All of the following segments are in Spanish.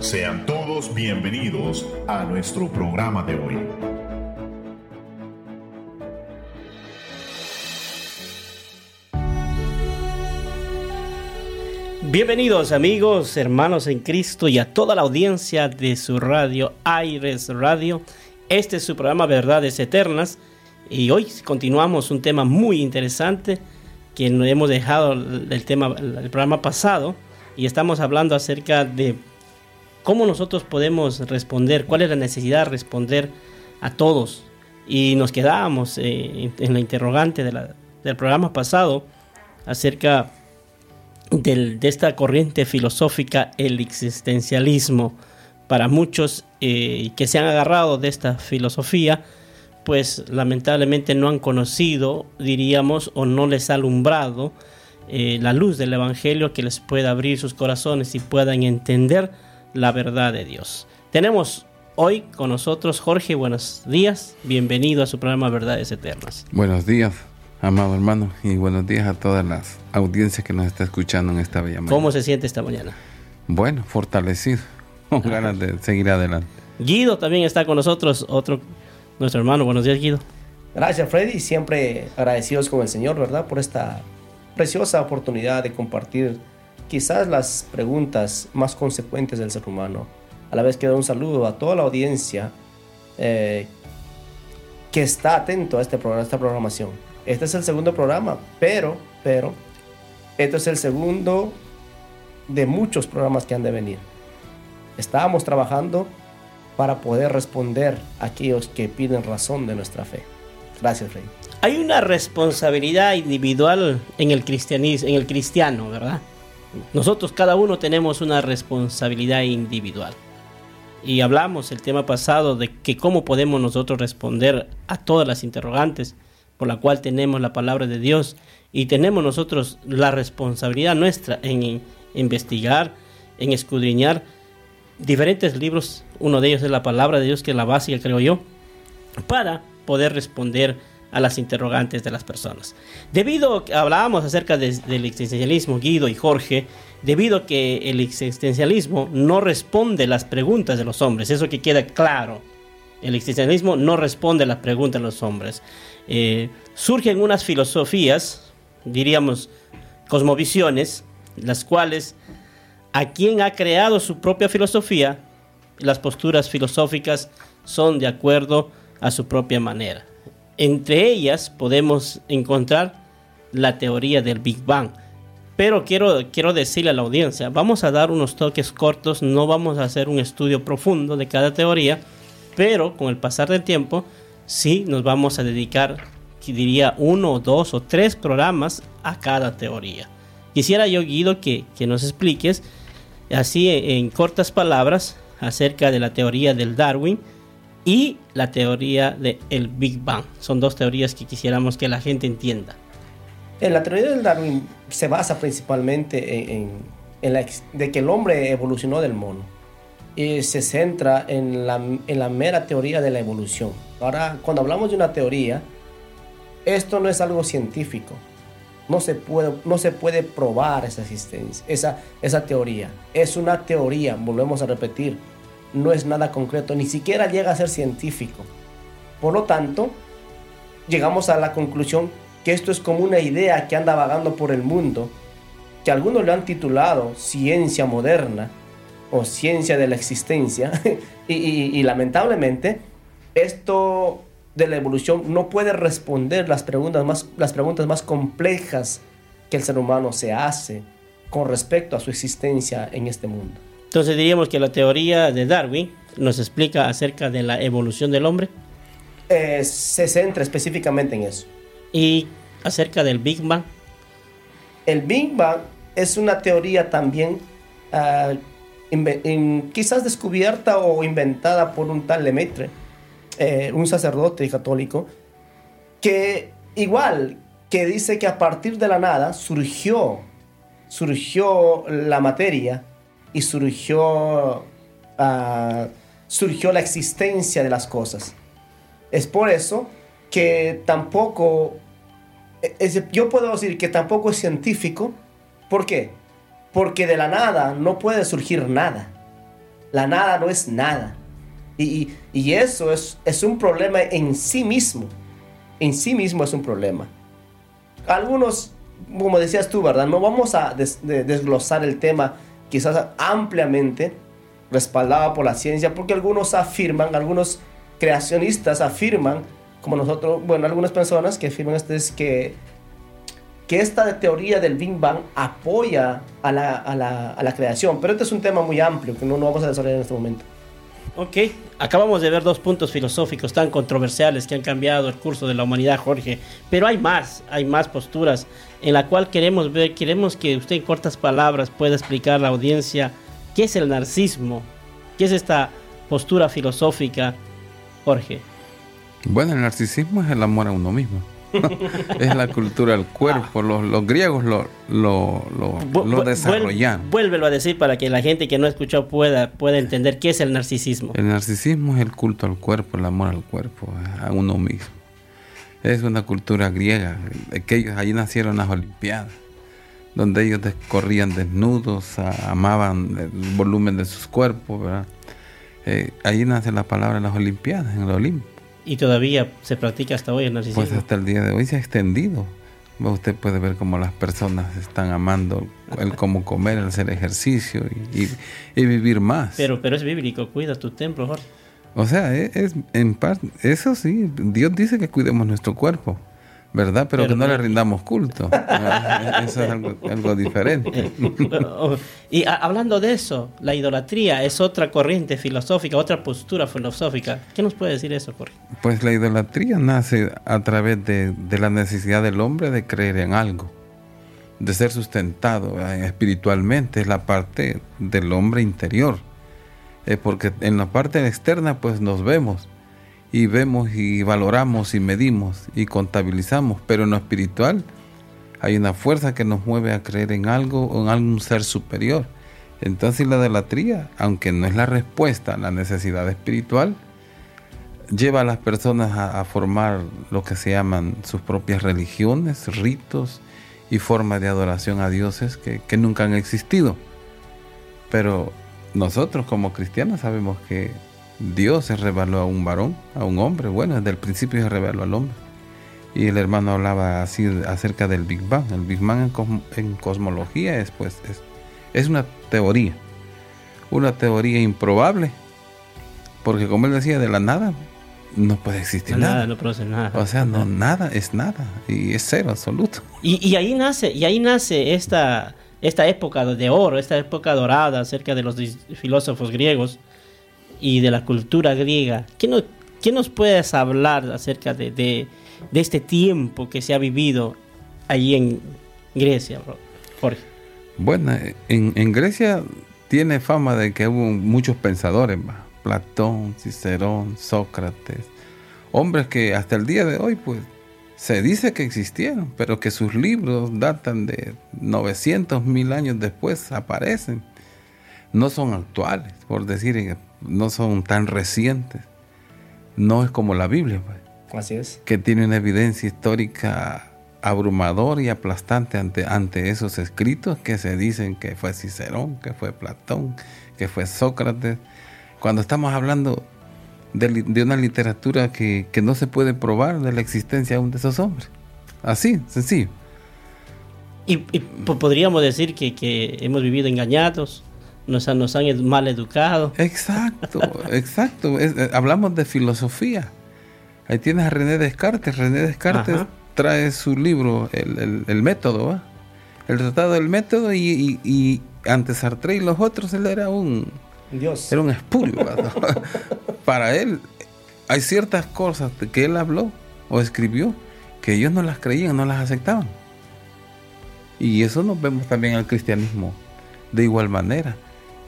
Sean todos bienvenidos a nuestro programa de hoy. Bienvenidos amigos, hermanos en Cristo y a toda la audiencia de su radio, Aires Radio. Este es su programa Verdades Eternas y hoy continuamos un tema muy interesante que hemos dejado el tema el programa pasado y estamos hablando acerca de cómo nosotros podemos responder, cuál es la necesidad de responder a todos. Y nos quedábamos eh, en la interrogante del programa pasado acerca de esta corriente filosófica, el existencialismo. Para muchos eh, que se han agarrado de esta filosofía, pues lamentablemente no han conocido, diríamos, o no les ha alumbrado eh, la luz del Evangelio que les pueda abrir sus corazones y puedan entender la verdad de Dios. Tenemos hoy con nosotros Jorge, buenos días, bienvenido a su programa Verdades Eternas. Buenos días, amado hermano, y buenos días a todas las audiencias que nos está escuchando en esta bella mañana. ¿Cómo se siente esta mañana? Bueno, fortalecido, con ganas de seguir adelante. Guido también está con nosotros, otro nuestro hermano. Buenos días, Guido. Gracias, Freddy. Siempre agradecidos con el Señor, ¿verdad? Por esta preciosa oportunidad de compartir quizás las preguntas más consecuentes del ser humano. A la vez que doy un saludo a toda la audiencia eh, que está atento a, este programa, a esta programación. Este es el segundo programa, pero, pero, este es el segundo de muchos programas que han de venir. Estábamos trabajando para poder responder a aquellos que piden razón de nuestra fe. Gracias, Rey. Hay una responsabilidad individual en el cristianismo, en el cristiano, ¿verdad? Nosotros cada uno tenemos una responsabilidad individual. Y hablamos el tema pasado de que cómo podemos nosotros responder a todas las interrogantes por la cual tenemos la palabra de Dios y tenemos nosotros la responsabilidad nuestra en investigar, en escudriñar diferentes libros, uno de ellos es la palabra de Dios que es la básica creo yo, para poder responder a las interrogantes de las personas. Debido a hablábamos acerca del existencialismo, Guido y Jorge, debido a que el existencialismo no responde las preguntas de los hombres, eso que queda claro. El existencialismo no responde las preguntas de los hombres. Eh, surgen unas filosofías, diríamos cosmovisiones, las cuales a quien ha creado su propia filosofía, las posturas filosóficas son de acuerdo a su propia manera. Entre ellas podemos encontrar la teoría del Big Bang. Pero quiero, quiero decirle a la audiencia, vamos a dar unos toques cortos, no vamos a hacer un estudio profundo de cada teoría, pero con el pasar del tiempo sí nos vamos a dedicar, diría, uno, dos o tres programas a cada teoría. Quisiera yo, Guido, que, que nos expliques, así en cortas palabras, acerca de la teoría del Darwin, y la teoría del Big Bang. Son dos teorías que quisiéramos que la gente entienda. En la teoría del Darwin se basa principalmente en, la, de que el hombre evolucionó del mono y se centra en la, en la mera teoría de la evolución. Ahora, cuando hablamos de una teoría, esto no es algo científico. No se puede, no se puede probar esa existencia, esa, esa teoría. Es una teoría, volvemos a repetir no es nada concreto, ni siquiera llega a ser científico. Por lo tanto, llegamos a la conclusión que esto es como una idea que anda vagando por el mundo, que algunos lo han titulado ciencia moderna o ciencia de la existencia, y, lamentablemente esto de la evolución no puede responder las preguntas, más, las preguntas más complejas que el ser humano se hace con respecto a su existencia en este mundo. Entonces diríamos que la teoría de Darwin nos explica acerca de la evolución del hombre. Eh, se centra específicamente en eso. Y acerca del Big Bang. El Big Bang es una teoría también ah, quizás descubierta o inventada por un tal Lemaitre, eh, un sacerdote católico, que igual que dice que a partir de la nada surgió, surgió la materia y surgió, ah, surgió la existencia de las cosas. Es por eso que tampoco, yo puedo decir que tampoco es científico. ¿Por qué? Porque de la nada no puede surgir nada. La nada no es nada. Y, y eso es, es un problema en sí mismo. En sí mismo es un problema. Algunos, como decías tú, ¿verdad? No vamos a desglosar el tema quizás ampliamente, respaldado por la ciencia, porque algunos afirman, algunos creacionistas afirman, como nosotros, bueno, algunas personas que afirman esto es que, que esta teoría del Big Bang apoya a la, a, la, a la creación, pero este es un tema muy amplio que no, no vamos a desarrollar en este momento. Ok, acabamos de ver dos puntos filosóficos tan controversiales que han cambiado el curso de la humanidad, Jorge, pero hay más, hay más posturas en la cual queremos ver, queremos que usted en cortas palabras pueda explicar a la audiencia qué es el narcismo, qué es esta postura filosófica, Jorge. Bueno, el narcisismo es el amor a uno mismo. es la cultura del cuerpo. Los, griegos lo, lo, lo, desarrollaron. Vuélvelo a decir para que la gente que no ha escuchado pueda, pueda entender qué es el narcisismo. El narcisismo es el culto al cuerpo, el amor al cuerpo, a uno mismo. Es una cultura griega. Que ellos, allí nacieron las Olimpiadas, donde ellos corrían desnudos, amaban el volumen de sus cuerpos. ¿verdad? Eh, allí nace la palabra las Olimpiadas, en el Olimpo. Y todavía se practica hasta hoy el narcisismo. Pues hasta el día de hoy se ha extendido. Usted puede ver cómo las personas están amando el cómo comer, el hacer ejercicio y, vivir más. Pero, pero es bíblico, cuida tu templo, Jorge. O sea, e, es, en parte, eso sí, Dios dice que cuidemos nuestro cuerpo. ¿Verdad? Pero, que no le rindamos culto. eso es algo, diferente. y hablando de eso, la idolatría es otra corriente filosófica, otra postura filosófica. ¿Qué nos puede decir eso, Jorge? Pues la idolatría nace a través de, la necesidad del hombre de creer en algo, de ser sustentado espiritualmente, es la parte del hombre interior. porque en la parte externa pues nos vemos, y vemos y valoramos y medimos y contabilizamos, pero en lo espiritual hay una fuerza que nos mueve a creer en algo o en algún ser superior. Entonces la idolatría, aunque no es la respuesta a la necesidad espiritual, lleva a las personas a, formar lo que se llaman sus propias religiones, ritos y formas de adoración a dioses que, que nunca han existido. Pero nosotros como cristianos sabemos que Dios se reveló a un varón, a un hombre. Bueno, desde el principio se reveló al hombre. Y el hermano hablaba así acerca del Big Bang. El Big Bang en, cosmología es, pues, es, una teoría. Una teoría improbable. Porque como él decía, de la nada no puede existir nada. Nada, no produce nada. O sea, no, nada es nada. Y es cero absoluto. Y, y ahí nace, y ahí nace esta, esta época de oro, esta época dorada acerca de los filósofos griegos y de la cultura griega. ¿Qué, no, qué nos puedes hablar acerca de, este tiempo que se ha vivido allí en Grecia, Jorge? Bueno, en, en Grecia tiene fama de que hubo muchos pensadores, Platón, Cicerón, Sócrates, hombres que hasta el día de hoy pues se dice que existieron, pero que sus libros datan de 900 mil años después, aparecen. No son actuales, por decir, no son tan recientes. No es como la Biblia, pues, Así es. que tiene una evidencia histórica abrumadora y aplastante ante, ante esos escritos que se dicen que fue Cicerón, que fue Platón, que fue Sócrates. Cuando estamos hablando de, una literatura que, no se puede probar de la existencia aún de esos hombres. Así, sencillo. Y, podríamos decir que, que hemos vivido engañados, nos, nos han mal educado. Exacto, exacto. Eh, hablamos de filosofía. Ahí tienes a René Descartes. René Descartes trae su libro, el, método, el tratado del método, y, y, ante Sartre y los otros, él era un. Dios. Era un espurio. Para él, hay ciertas cosas que él habló o escribió que ellos no las creían, no las aceptaban. Y eso nos vemos también al cristianismo de igual manera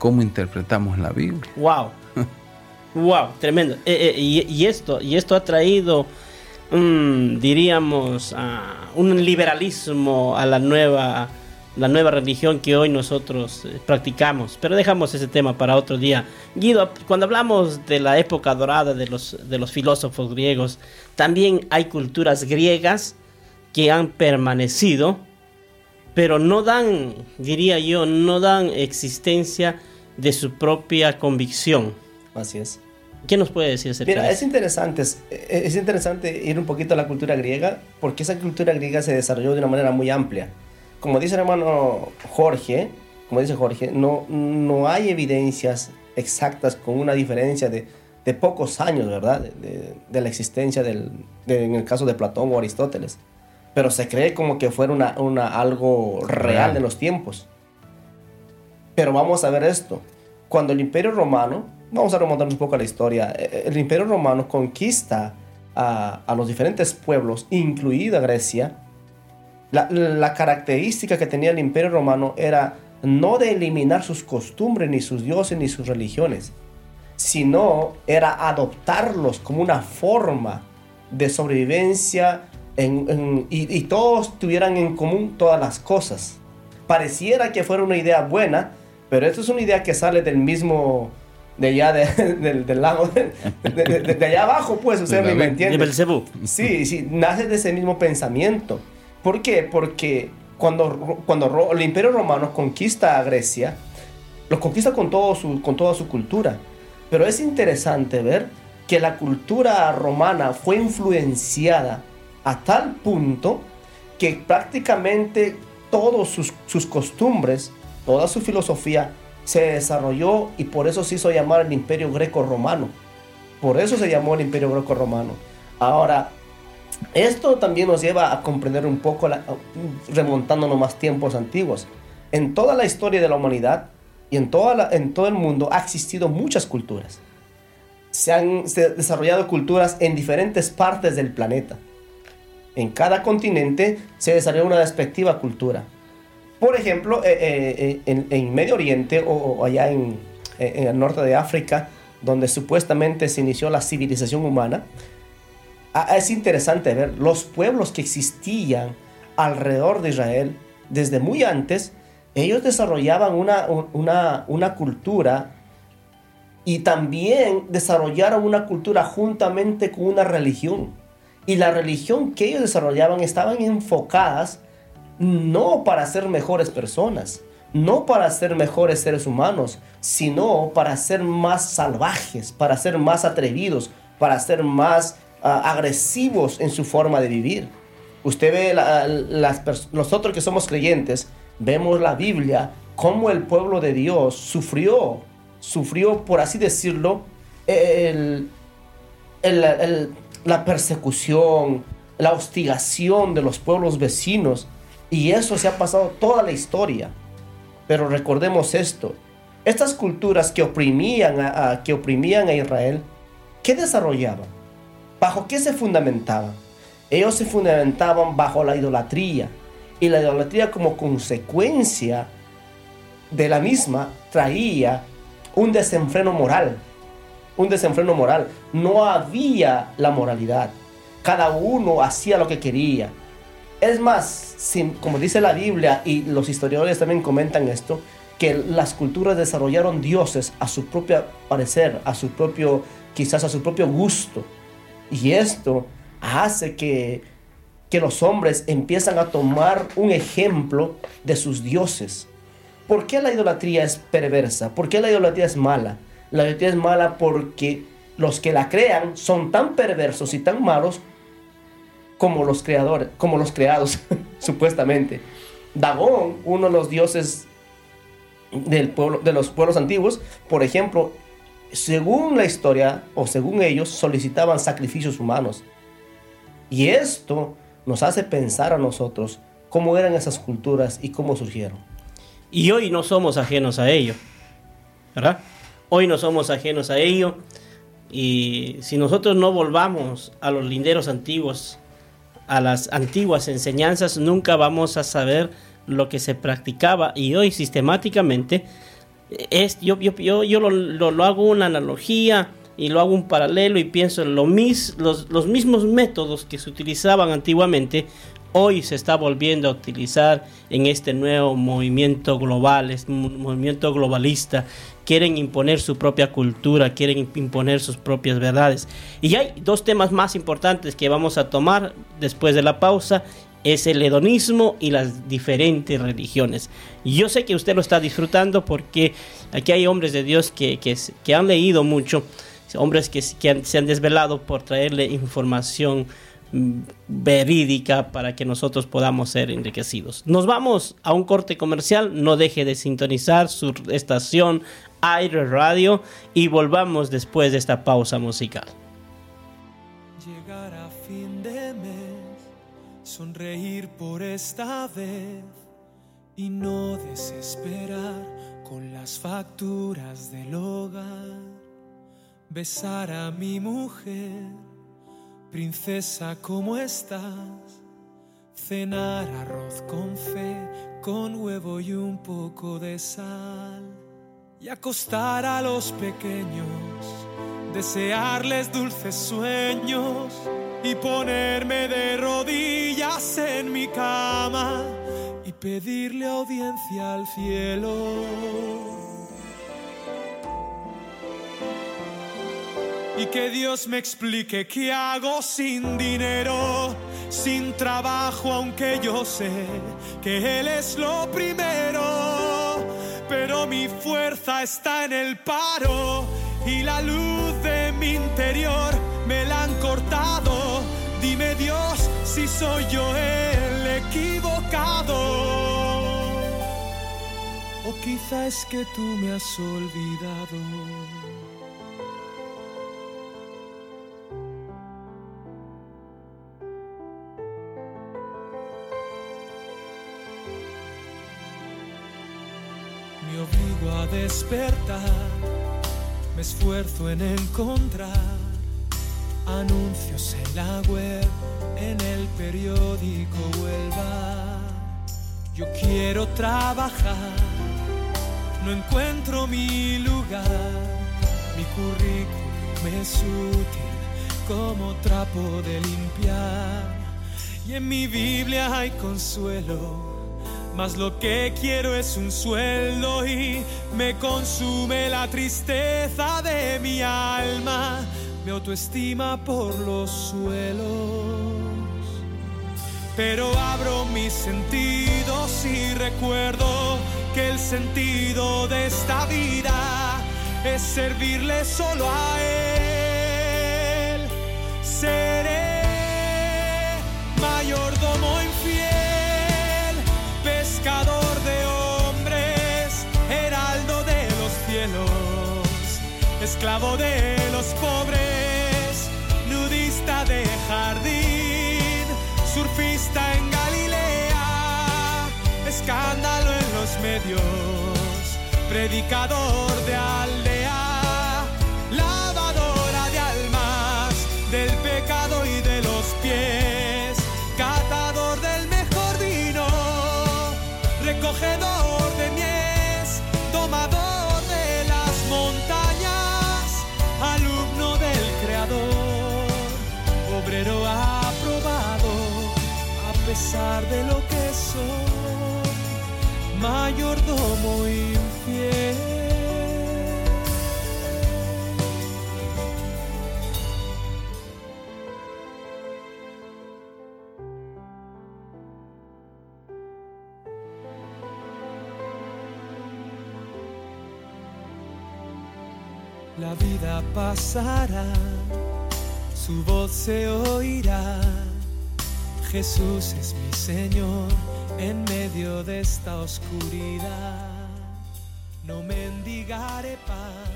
cómo interpretamos la Biblia. Wow. wow, tremendo. Eh, eh, y, esto, y esto ha traído, diríamos, un liberalismo a la nueva, la nueva religión que hoy nosotros eh, practicamos. Pero dejamos ese tema para otro día. Guido, cuando hablamos de la época dorada de los, de los filósofos griegos, también hay culturas griegas que han permanecido, pero no dan, diría yo, no dan existencia de su propia convicción. Así es. ¿Qué nos puede decir acerca Mira, de es interesante, es, es interesante ir un poquito a la cultura griega, porque esa cultura griega se desarrolló de una manera muy amplia. Como dice el hermano Jorge, como dice Jorge, no, no hay evidencias exactas con una diferencia de, de pocos años, ¿verdad? De, de- de la existencia del, de- en el caso de Platón o Aristóteles. Pero se cree como que fuera una, una, algo real de los tiempos. Pero vamos a ver esto. Cuando el Imperio Romano, vamos a remontarnos un poco a la historia, eh, el Imperio Romano conquista a, a los diferentes pueblos, incluida Grecia, la, la característica que tenía el Imperio Romano era no de eliminar sus costumbres, ni sus dioses, ni sus religiones, sino era adoptarlos como una forma de sobrevivencia en- y todos tuvieran en común todas las cosas. Pareciera que fuera una idea buena, pero esto es una idea que sale del mismo, de allá, de- del, del lago, de, de- de- de allá abajo, pues, usted De me, me David. entiende. De Belcebú. Sí, sí, nace de ese mismo pensamiento. ¿Por qué? Porque cuando, cuando el Imperio Romano conquista a Grecia, lo conquista con, todo su, con toda su cultura. Pero es interesante ver que la cultura romana fue influenciada a tal punto que prácticamente todas sus, sus costumbres, toda su filosofía se desarrolló y por eso se hizo llamar el Imperio Greco-Romano. Por eso se llamó el Imperio Greco-Romano. Ahora, esto también nos lleva a comprender un poco, la- remontándonos más tiempos antiguos. En toda la historia de la humanidad y en, todo el mundo ha existido muchas culturas. Se han desarrollado culturas en diferentes partes del planeta. En cada continente se desarrolla una respectiva cultura. Por ejemplo, eh, eh, eh, en, en Medio Oriente o, o allá en, eh, en el norte de África, donde supuestamente se inició la civilización humana, es interesante ver los pueblos que existían alrededor de Israel desde muy antes, ellos desarrollaban una, un- una, una cultura y también desarrollaron una cultura juntamente con una religión. Y la religión que ellos desarrollaban estaban enfocadas no para ser mejores personas, no para ser mejores seres humanos, sino para ser más salvajes, para ser más atrevidos, para ser más ah, agresivos en su forma de vivir. Usted ve la- las nosotros que somos creyentes, vemos la Biblia, cómo el pueblo de Dios sufrió, sufrió, por así decirlo, la persecución, la hostigación de los pueblos vecinos. Y eso se ha pasado toda la historia. Pero recordemos esto. Estas culturas que oprimían a, que oprimían a Israel, ¿qué desarrollaban? ¿Bajo qué se fundamentaban? Ellos se fundamentaban bajo la idolatría. Y la idolatría como consecuencia de la misma traía un desenfreno moral. Un desenfreno moral. No había la moralidad. Cada uno hacía lo que quería. Es más, como dice la Biblia y los historiadores también comentan esto, que las culturas desarrollaron dioses a su propio parecer, a su propio, quizás a su propio gusto. Y esto hace que, que los hombres empiezan a tomar un ejemplo de sus dioses. ¿Por qué la idolatría es perversa? ¿Por qué la idolatría es mala? La idolatría es mala porque los que la crean son tan perversos y tan malos como los creadores, como los creados, supuestamente. Dagón, uno de los dioses del pueblo, de los pueblos antiguos, por ejemplo, según la historia o según ellos, solicitaban sacrificios humanos. Y esto nos hace pensar a nosotros cómo eran esas culturas y cómo surgieron. Y hoy no somos ajenos a ello. ¿Verdad? Hoy no somos ajenos a ello. Y si nosotros no volvamos a los linderos antiguos, a las antiguas enseñanzas, nunca vamos a saber lo que se practicaba. Y hoy sistemáticamente, es, yo, yo, yo, yo lo, lo- lo hago una analogía y lo hago un paralelo y pienso en lo mis, los, los mismos métodos que se utilizaban antiguamente, hoy se está volviendo a utilizar en este nuevo movimiento global, este mo- movimiento globalista. Quieren imponer su propia cultura, quieren imp- imponer sus propias verdades. Y hay dos temas más importantes que vamos a tomar después de la pausa es el hedonismo y las diferentes religiones. Yo sé que usted lo está disfrutando porque aquí hay hombres de Dios que, que, han leído mucho, hombres que, que se han desvelado por traerle información verídica para que nosotros podamos ser enriquecidos. Nos vamos a un corte comercial, no deje de sintonizar su estación Aire Radio y volvamos después de esta pausa musical. Llegar a fin de mes, sonreír por esta vez y no desesperar con las facturas del hogar. Besar a mi mujer, princesa, ¿cómo estás? Cenar arroz con fe, con huevo y un poco de sal y acostar a los pequeños, desearles dulces sueños y ponerme de rodillas en mi cama y pedirle audiencia al cielo. Y que Dios me explique qué hago sin dinero, sin trabajo, aunque yo sé que Él es lo primero pero mi fuerza está en el paro y la luz de mi interior me la han cortado. Dime Dios si soy yo el equivocado. O quizá es que tú me has olvidado. Despertar, me esfuerzo en encontrar anuncios en la web, en el periódico Huelva. Yo quiero trabajar, no encuentro mi lugar, mi currículum es útil como trapo de limpiar. Y en mi Biblia hay consuelo mas lo que quiero es un sueldo y me consume la tristeza de mi alma, mi autoestima por los suelos. Pero abro mis sentidos y recuerdo que el sentido de esta vida es servirle solo a Él. Esclavo de los pobres, nudista de jardín, surfista en Galilea, escándalo en los medios, predicador de aldea, de lo que soy, mayordomo infiel. La vida pasará, su voz se oirá. Jesús es mi Señor en medio de esta oscuridad. No mendigaré pan,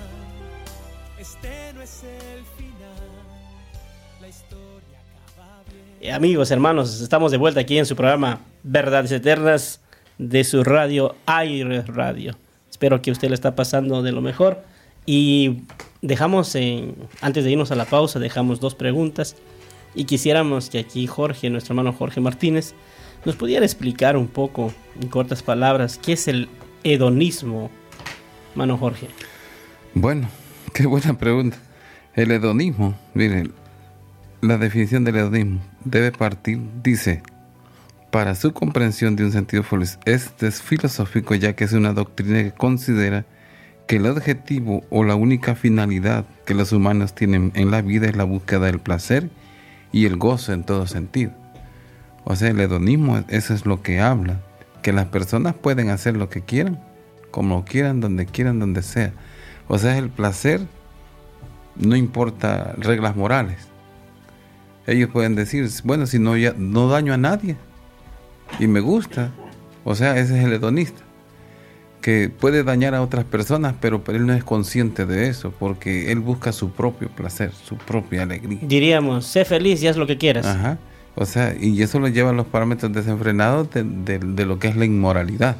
este no es el final. La historia acaba bien. Eh, amigos, hermanos, estamos de vuelta aquí en su programa Verdades Eternas de su radio Aire Radio. Espero que usted le está pasando de lo mejor. Y dejamos, en, antes de irnos a la pausa, dejamos dos preguntas. Y quisiéramos que aquí Jorge, nuestro hermano Jorge Martínez, nos pudiera explicar un poco, en cortas palabras, qué es el hedonismo, hermano Jorge. Bueno, qué buena pregunta. El hedonismo, miren, la definición del hedonismo debe partir, dice, para su comprensión de un sentido este es filosófico ya que es una doctrina que considera que el objetivo o la única finalidad que los humanos tienen en la vida es la búsqueda del placer y el gozo en todo sentido. O sea, el hedonismo, eso es lo que habla, que las personas pueden hacer lo que quieran, como quieran, donde quieran, donde sea. O sea, el placer no importa reglas morales. Ellos pueden decir, bueno, si no, ya, no daño a nadie y me gusta, o sea, ese es el hedonista que puede dañar a otras personas, pero, él no es consciente de eso, porque él busca su propio placer, su propia alegría. Diríamos, sé feliz y haz lo que quieras. Ajá. O sea, y eso lo lleva a los parámetros desenfrenados de, lo que es la inmoralidad,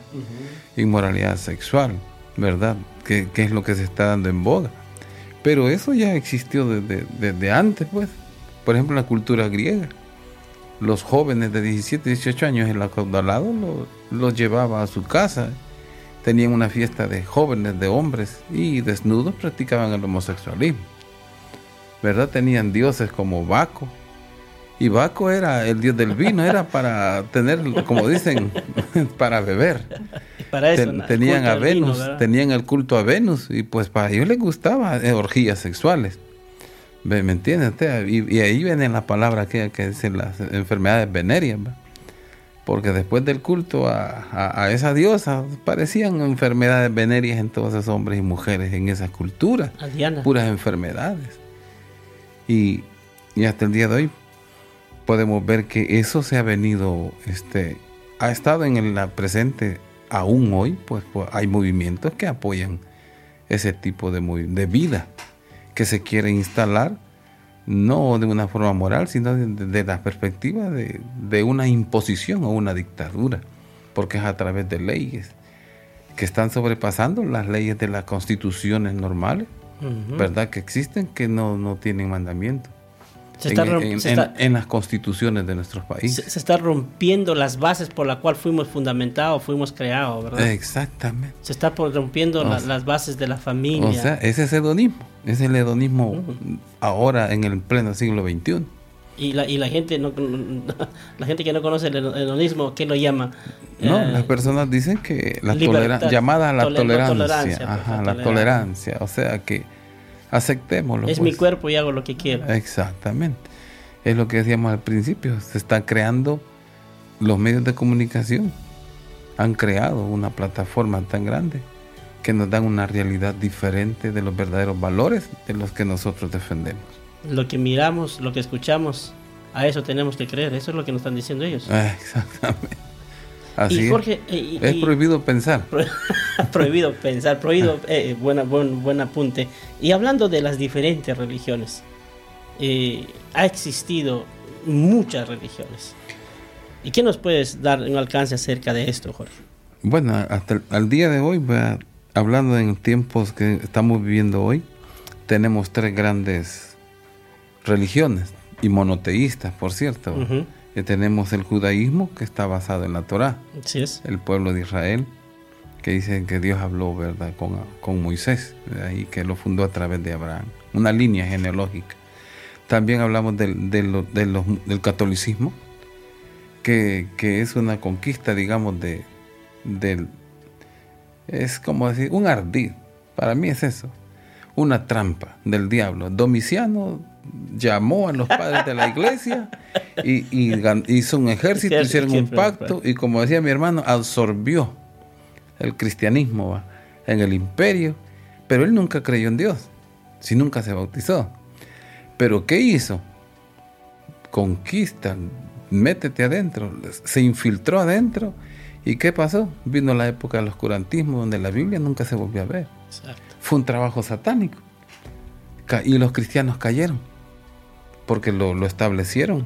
inmoralidad sexual, ¿verdad? Que, es lo que se está dando en boga. Pero eso ya existió desde, desde antes, pues. Por ejemplo, en la cultura griega. Los jóvenes de 17, 18 años, el acaudalado los llevaba a su casa tenían una fiesta de jóvenes, de hombres, y desnudos practicaban el homosexualismo. ¿Verdad? Tenían dioses como Baco. Y Baco era el dios del vino, era para tener, como dicen, para beber. Para eso, tenían a Venus, tenían el culto a Venus, y pues para ellos les gustaba eh, orgías sexuales. ¿Me, entiendes? Y, ahí viene la palabra que, que dicen las enfermedades venéreas porque después del culto a, esa diosa parecían enfermedades venéreas en todos esos hombres y mujeres en esa cultura, puras enfermedades. Y, hasta el día de hoy podemos ver que eso se ha venido, este, ha estado en la presente aún hoy, pues, pues, hay movimientos que apoyan ese tipo de, de vida que se quiere instalar no de una forma moral, sino de, la perspectiva de, una imposición o una dictadura, porque es a través de leyes que están sobrepasando las leyes de las constituciones normales, ¿verdad? Que existen, que no, no tienen mandamiento. Se está en, las constituciones de nuestros países. Se, está rompiendo las bases por las cuales fuimos fundamentados, fuimos creados, ¿verdad? Exactamente. Se está rompiendo las bases de la familia. O sea, ese es hedonismo. Es el hedonismo ahora en el pleno siglo XXI. Y la, y la gente no, la gente que no conoce el hedonismo, ¿qué lo llama? No, eh, las personas dicen que la tolerancia, llamada la tolerancia, ajá, la tolerancia, o sea que aceptémoslo. Es mi pues. cuerpo y hago lo que quiero. Exactamente. Es lo que decíamos al principio, se están creando los medios de comunicación, han creado una plataforma tan grande que nos dan una realidad diferente de los verdaderos valores de los que nosotros defendemos. Lo que miramos, lo que escuchamos, a eso tenemos que creer, eso es lo que nos están diciendo ellos. Exactamente. Así Jorge, es. prohibido pensar. prohibido pensar, prohibido, eh, buena, buen, buen apunte. Y hablando de las diferentes religiones, eh, ha existido muchas religiones. ¿Y qué nos puedes dar un alcance acerca de esto, Jorge? Bueno, hasta el, día de hoy, hablando en tiempos que estamos viviendo hoy, tenemos tres grandes religiones y monoteístas, por cierto. Tenemos el judaísmo, que está basado en la Torá. es. El pueblo de Israel, que dice que Dios habló ¿verdad? Con, con Moisés, y que lo fundó a través de Abraham. Una línea genealógica. También hablamos del, del, catolicismo, que, que, es una conquista, digamos, de, del, es como decir, un ardid. Para mí es eso. Una trampa del diablo. Domiciano llamó a los padres de la iglesia y, hizo un ejército, hicieron un pacto y como decía mi hermano, absorbió el cristianismo en el imperio, pero él nunca creyó en Dios, si nunca se bautizó. Pero ¿qué hizo? Conquista, métete adentro, se infiltró adentro ¿Y qué pasó? Vino la época del oscurantismo donde la Biblia nunca se volvió a ver. Fue un trabajo satánico. Y los cristianos cayeron porque lo, establecieron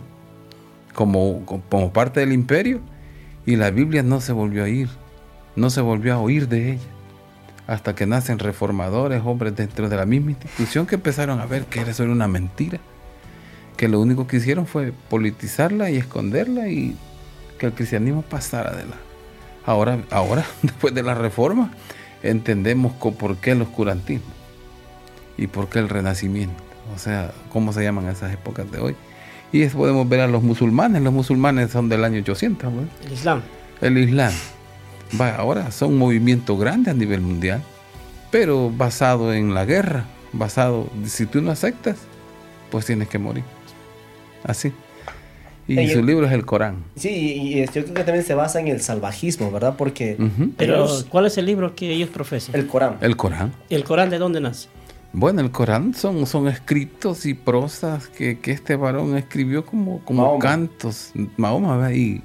como, como parte del imperio y la Biblia no se volvió a ir, no se volvió a oír de ella. Hasta que nacen reformadores, hombres dentro de la misma institución que empezaron a ver que era una mentira. Que lo único que hicieron fue politizarla y esconderla y que el cristianismo pasara de la, Ahora, ahora, después de la reforma, entendemos por qué el oscurantismo y por qué el renacimiento. O sea, cómo se llaman esas épocas de hoy. Y eso podemos ver a los musulmanes. Los musulmanes son del año 800. El Islam. El Islam. Va, ahora son un movimiento grande a nivel mundial, pero basado en la guerra, basado, si tú no aceptas, pues tienes que morir. Así. Y su libro es el Corán. Sí, y, y yo creo que también se basa en el salvajismo, ¿verdad? Porque. Pero, ellos- ¿cuál es el libro que ellos profesan? el Corán. El Corán. ¿El Corán de dónde nace? Bueno, el Corán son, son escritos y prosas que, que este varón escribió como, como Mahoma. cantos. Mahoma, y,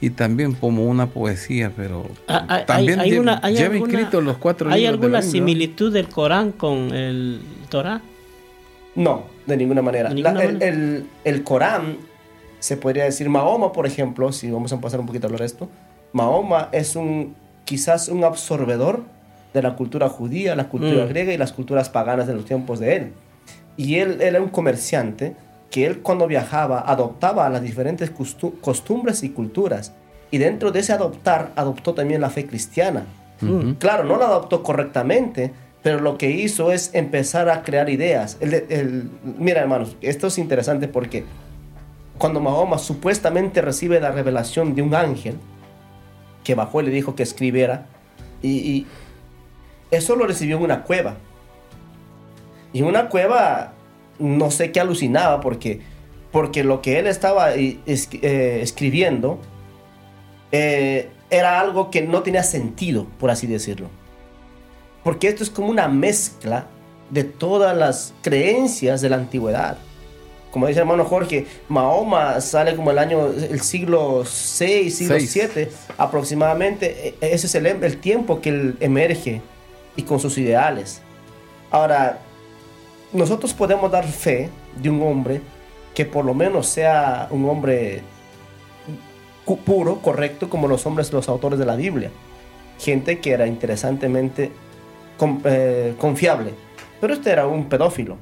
y también como una poesía, pero Ah, ah, también hay lle- una- hay lleva alguna- escritos los cuatro ¿Hay libros alguna similitud del Corán con el Torah? No, de ninguna manera. De ninguna La- el, manera. el- el Corán, se podría decir, Mahoma, por ejemplo, si vamos a empezar un poquito a hablar de esto, Mahoma es un quizás un absorbedor de la cultura judía, la cultura Mm. griega y las culturas paganas de los tiempos de él. Y él era un comerciante que él cuando viajaba adoptaba las diferentes costu- costumbres y culturas. Y dentro de ese adoptar, adoptó también la fe cristiana. Ujú. Claro, no la adoptó correctamente, pero lo que hizo es empezar a crear ideas. El el- mira, hermanos, esto es interesante porque cuando Mahoma supuestamente recibe la revelación de un ángel que bajó y le dijo que escribiera, y, y eso lo recibió en una cueva. Y en una cueva, no sé qué alucinaba, porque, porque lo que él estaba eh, es- eh, escribiendo eh, era algo que no tenía sentido, por así decirlo. Porque esto es como una mezcla de todas las creencias de la antigüedad. Como dice el hermano Jorge, Mahoma sale como el año, el siglo 6, siglo. 7 aproximadamente. E- Ese es el, el tiempo que él emerge y con sus ideales. Ahora, nosotros podemos dar fe de un hombre que por lo menos sea un hombre puro, correcto, como los hombres, los autores de la Biblia. Gente que era interesantemente eh, confiable. Pero este era un pedófilo.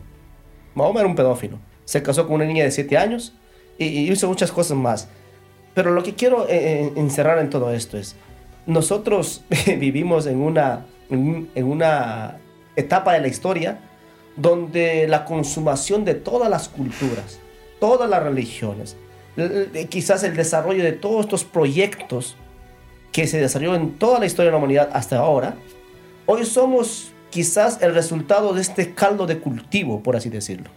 Mahoma era un pedófilo. Se casó con una niña de 7 años y, y hizo muchas cosas más. Pero lo que quiero eh, eh, encerrar en todo esto es, nosotros vivimos en una, en, en una etapa de la historia donde la consumación de todas las culturas, todas las religiones, quizás el desarrollo de todos estos proyectos que se desarrolló en toda la historia de la humanidad hasta ahora, hoy somos quizás el resultado de este caldo de cultivo, por así decirlo.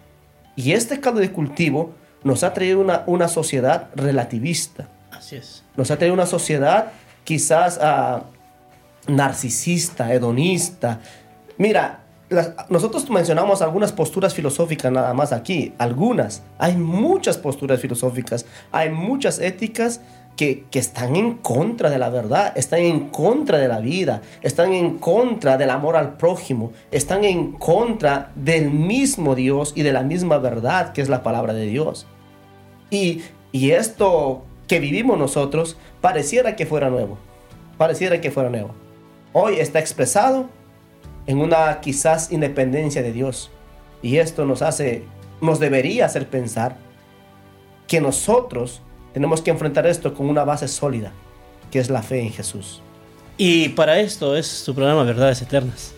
Y este caldo de cultivo nos ha traído una, una sociedad relativista, Así es. nos ha traído una sociedad quizás ah, narcisista, hedonista. Mira, nosotros mencionamos algunas posturas filosóficas nada más aquí, algunas. Hay muchas posturas filosóficas, hay muchas éticas que, que están en contra de la verdad, están en contra de la vida, están en contra del amor al prójimo, están en contra del mismo Dios y de la misma verdad que es la palabra de Dios. Y, y esto que vivimos nosotros pareciera que fuera nuevo. Pareciera que fuera nuevo. Hoy está expresado en una quizás independencia de Dios. Y esto nos hace, nos debería hacer pensar que nosotros tenemos que enfrentar esto con una base sólida, que es la fe en Jesús. Y para esto es su programa Verdades Eternas.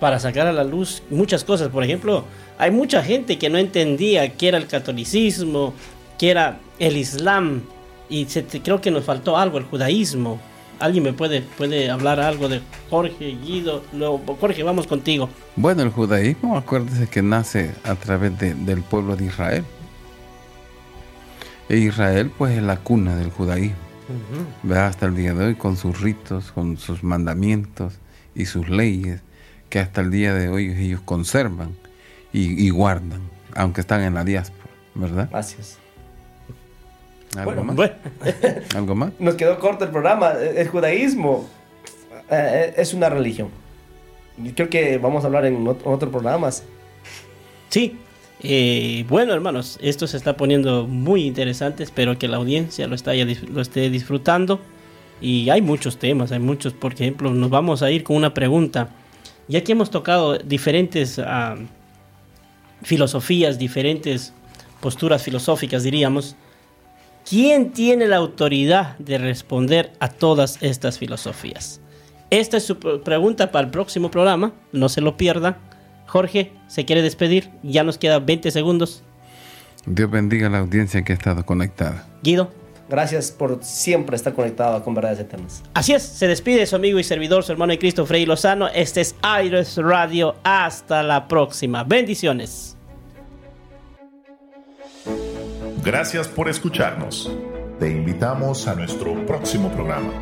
Para sacar a la luz muchas cosas. Por ejemplo, hay mucha gente que no entendía qué era el catolicismo, qué era el islam. Y se- creo que nos faltó algo, el judaísmo. ¿Alguien me puede, puede hablar algo de Jorge, Guido? Luego, Jorge, vamos contigo. Bueno, el judaísmo, acuérdese que nace a través de- del pueblo de Israel. E Israel, pues, es la cuna del judaísmo. ¿verdad? Hasta el día de hoy, con sus ritos, con sus mandamientos y sus leyes, que hasta el día de hoy ellos conservan y, y guardan, aunque están en la diáspora, ¿verdad? Gracias. ¿Algo Bueno, más? Bueno, ¿Algo más? Nos quedó corto el programa. El judaísmo eh, es una religión. Yo creo que vamos a hablar en ot- otros programas. Sí, eh, bueno hermanos, esto se está poniendo muy interesante, espero que la audiencia lo, está, lo esté disfrutando. Y hay muchos temas, hay muchos, por ejemplo, nos vamos a ir con una pregunta. Ya que hemos tocado diferentes ah, filosofías, diferentes posturas filosóficas, diríamos, ¿quién tiene la autoridad de responder a todas estas filosofías? Esta es su pre- pregunta para el próximo programa, no se lo pierda. Jorge, ¿se quiere despedir? Ya nos quedan 20 segundos. Dios bendiga a la audiencia que ha estado conectada. Guido. Gracias por siempre estar conectado con Verdades Eternas. Así es, se despide su amigo y servidor, su hermano de Cristo, Frei Lozano. Este es Aires Radio. Hasta la próxima. Bendiciones. Gracias por escucharnos. Te invitamos a nuestro próximo programa.